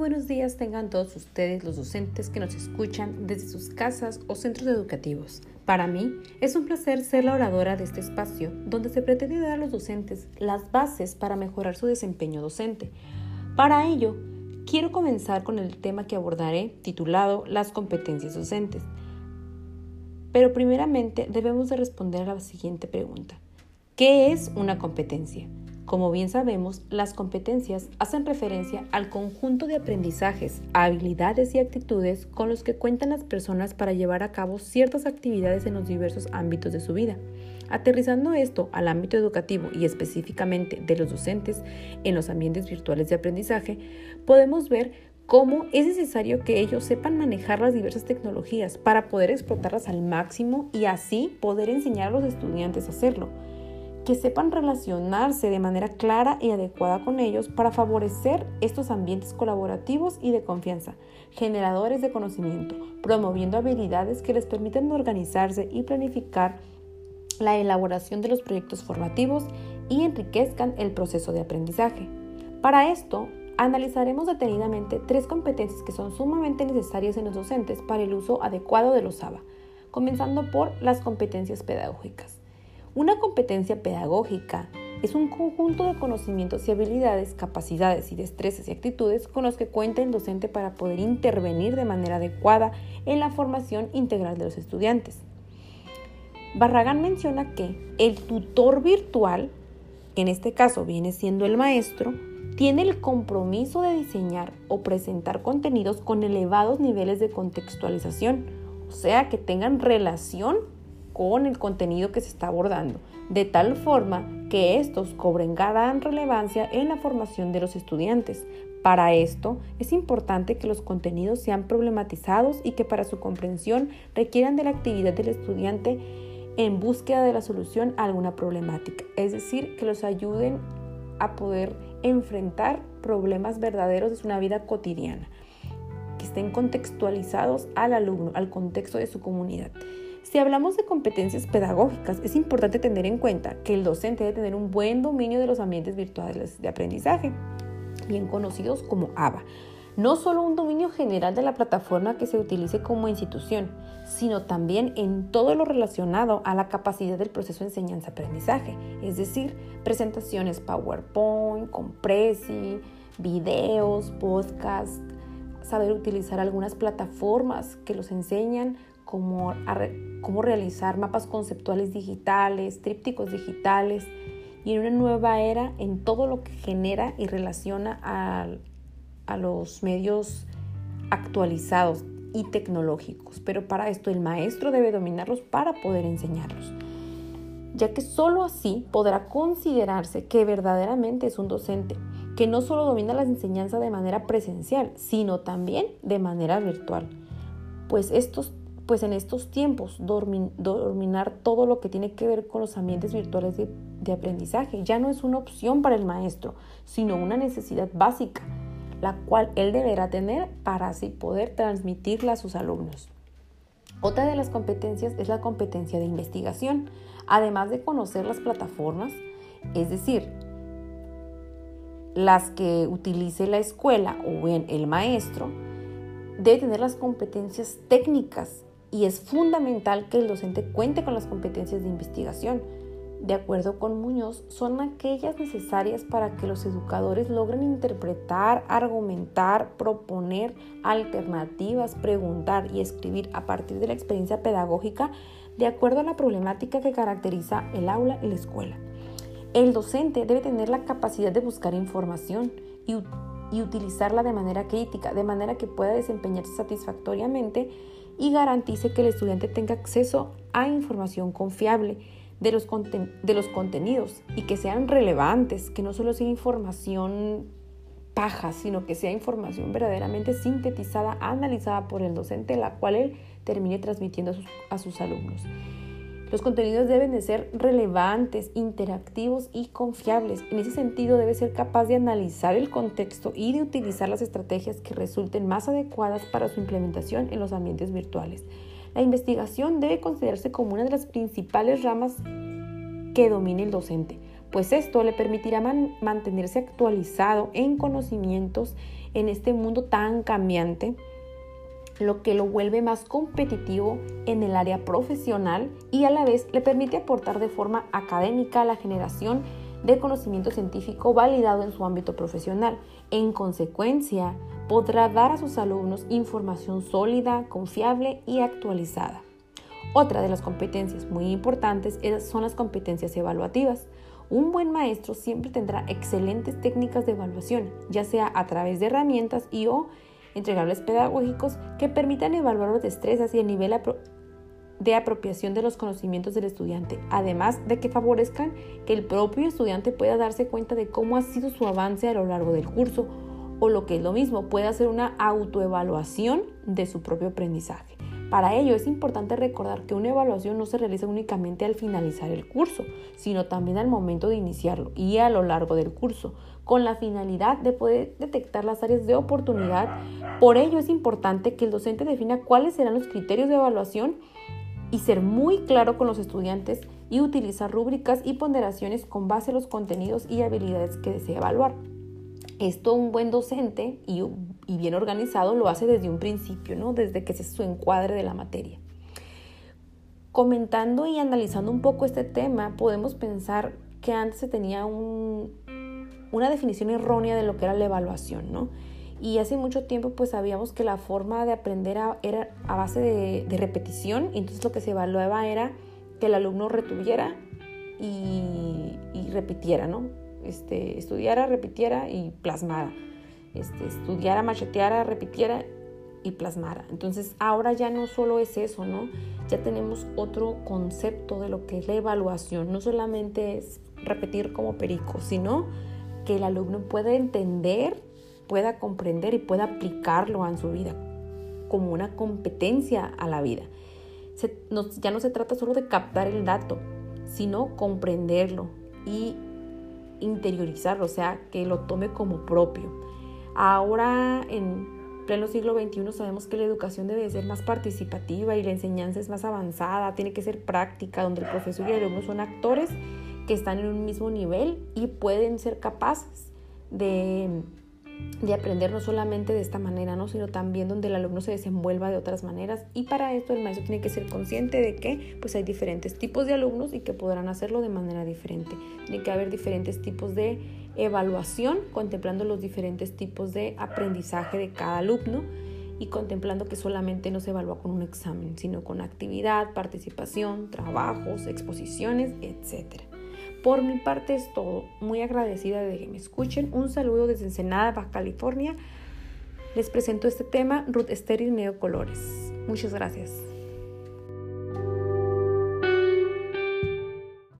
buenos días tengan todos ustedes los docentes que nos escuchan desde sus casas o centros educativos. Para mí es un placer ser la oradora de este espacio donde se pretende dar a los docentes las bases para mejorar su desempeño docente. Para ello, quiero comenzar con el tema que abordaré titulado Las competencias docentes. Pero primeramente debemos de responder a la siguiente pregunta. ¿Qué es una competencia? Como bien sabemos, las competencias hacen referencia al conjunto de aprendizajes, habilidades y actitudes con los que cuentan las personas para llevar a cabo ciertas actividades en los diversos ámbitos de su vida. Aterrizando esto al ámbito educativo y específicamente de los docentes en los ambientes virtuales de aprendizaje, podemos ver cómo es necesario que ellos sepan manejar las diversas tecnologías para poder explotarlas al máximo y así poder enseñar a los estudiantes a hacerlo que sepan relacionarse de manera clara y adecuada con ellos para favorecer estos ambientes colaborativos y de confianza, generadores de conocimiento, promoviendo habilidades que les permitan organizarse y planificar la elaboración de los proyectos formativos y enriquezcan el proceso de aprendizaje. Para esto, analizaremos detenidamente tres competencias que son sumamente necesarias en los docentes para el uso adecuado de los ABA, comenzando por las competencias pedagógicas. Una competencia pedagógica es un conjunto de conocimientos y habilidades, capacidades y destrezas y actitudes con los que cuenta el docente para poder intervenir de manera adecuada en la formación integral de los estudiantes. Barragán menciona que el tutor virtual, en este caso viene siendo el maestro, tiene el compromiso de diseñar o presentar contenidos con elevados niveles de contextualización, o sea, que tengan relación con el contenido que se está abordando, de tal forma que estos cobren gran relevancia en la formación de los estudiantes. Para esto es importante que los contenidos sean problematizados y que para su comprensión requieran de la actividad del estudiante en búsqueda de la solución a alguna problemática, es decir, que los ayuden a poder enfrentar problemas verdaderos de una vida cotidiana, que estén contextualizados al alumno, al contexto de su comunidad. Si hablamos de competencias pedagógicas, es importante tener en cuenta que el docente debe tener un buen dominio de los ambientes virtuales de aprendizaje, bien conocidos como ABA. No solo un dominio general de la plataforma que se utilice como institución, sino también en todo lo relacionado a la capacidad del proceso de enseñanza-aprendizaje, es decir, presentaciones PowerPoint, Compresi, videos, podcast, saber utilizar algunas plataformas que los enseñan cómo, cómo realizar mapas conceptuales digitales, trípticos digitales y en una nueva era en todo lo que genera y relaciona a, a los medios actualizados y tecnológicos. Pero para esto el maestro debe dominarlos para poder enseñarlos ya que sólo así podrá considerarse que verdaderamente es un docente que no solo domina las enseñanzas de manera presencial, sino también de manera virtual, pues estos pues en estos tiempos dominar todo lo que tiene que ver con los ambientes virtuales de, de aprendizaje ya no es una opción para el maestro, sino una necesidad básica, la cual él deberá tener para así poder transmitirla a sus alumnos. Otra de las competencias es la competencia de investigación, además de conocer las plataformas, es decir, las que utilice la escuela o bien el maestro, debe tener las competencias técnicas y es fundamental que el docente cuente con las competencias de investigación. De acuerdo con Muñoz, son aquellas necesarias para que los educadores logren interpretar, argumentar, proponer alternativas, preguntar y escribir a partir de la experiencia pedagógica de acuerdo a la problemática que caracteriza el aula y la escuela. El docente debe tener la capacidad de buscar información y, y utilizarla de manera crítica, de manera que pueda desempeñarse satisfactoriamente y garantice que el estudiante tenga acceso a información confiable de los, de los contenidos y que sean relevantes, que no solo sea información paja, sino que sea información verdaderamente sintetizada, analizada por el docente, la cual él termine transmitiendo a sus, a sus alumnos. Los contenidos deben de ser relevantes, interactivos y confiables. En ese sentido, debe ser capaz de analizar el contexto y de utilizar las estrategias que resulten más adecuadas para su implementación en los ambientes virtuales. La investigación debe considerarse como una de las principales ramas que domine el docente, pues esto le permitirá mantenerse actualizado en conocimientos en este mundo tan cambiante, lo que lo vuelve más competitivo en el área profesional y a la vez le permite aportar de forma académica a la generación de conocimiento científico validado en su ámbito profesional. En consecuencia, podrá dar a sus alumnos información sólida, confiable y actualizada. Otra de las competencias muy importantes son las competencias evaluativas. Un buen maestro siempre tendrá excelentes técnicas de evaluación, ya sea a través de herramientas y o entregables pedagógicos que permitan evaluar las destrezas y el nivel de apropiación de los conocimientos del estudiante, además de que favorezcan que el propio estudiante pueda darse cuenta de cómo ha sido su avance a lo largo del curso o lo que es lo mismo, puede hacer una autoevaluación de su propio aprendizaje. Para ello es importante recordar que una evaluación no se realiza únicamente al finalizar el curso, sino también al momento de iniciarlo y a lo largo del curso, con la finalidad de poder detectar las áreas de oportunidad. Por ello es importante que el docente defina cuáles serán los criterios de evaluación y ser muy claro con los estudiantes y utilizar rúbricas y ponderaciones con base a los contenidos y habilidades que desea evaluar. Esto un buen docente y, bien organizado lo hace desde un principio, ¿no? desde que es su encuadre de la materia. Comentando y analizando un poco este tema, podemos pensar que antes se tenía una definición errónea de lo que era la evaluación, ¿no? Y hace mucho tiempo pues sabíamos que la forma de aprender era a base de, repetición, y entonces lo que se evaluaba era que el alumno retuviera y, y repitiera, ¿no? Este, estudiara, repitiera y plasmara. Este, estudiara, macheteara, repitiera y plasmara. Entonces ahora ya no solo es eso, ¿no? Ya tenemos otro concepto de lo que es la evaluación. No solamente es repetir como perico, sino que el alumno pueda entender, pueda comprender y pueda aplicarlo en su vida como una competencia a la vida. ya no se trata solo de captar el dato, sino comprenderlo y interiorizarlo, o sea, que lo tome como propio. Ahora, en pleno siglo XXI, sabemos que la educación debe ser más participativa y la enseñanza es más avanzada, tiene que ser práctica, donde el profesor y el alumno son actores que están en un mismo nivel y pueden ser capaces de de aprender no solamente de esta manera, ¿no? sino también donde el alumno se desenvuelva de otras maneras. Y para esto el maestro tiene que ser consciente de que pues, hay diferentes tipos de alumnos y que podrán hacerlo de manera diferente. Tiene que haber diferentes tipos de evaluación, contemplando los diferentes tipos de aprendizaje de cada alumno y contemplando que solamente no se evalúa con un examen, sino con actividad, participación, trabajos, exposiciones, etcétera. Por mi parte es todo. Muy agradecida de que me escuchen. Un saludo desde Ensenada, Baja California. Les presento este tema, Ruth Estéril Colores. Muchas gracias.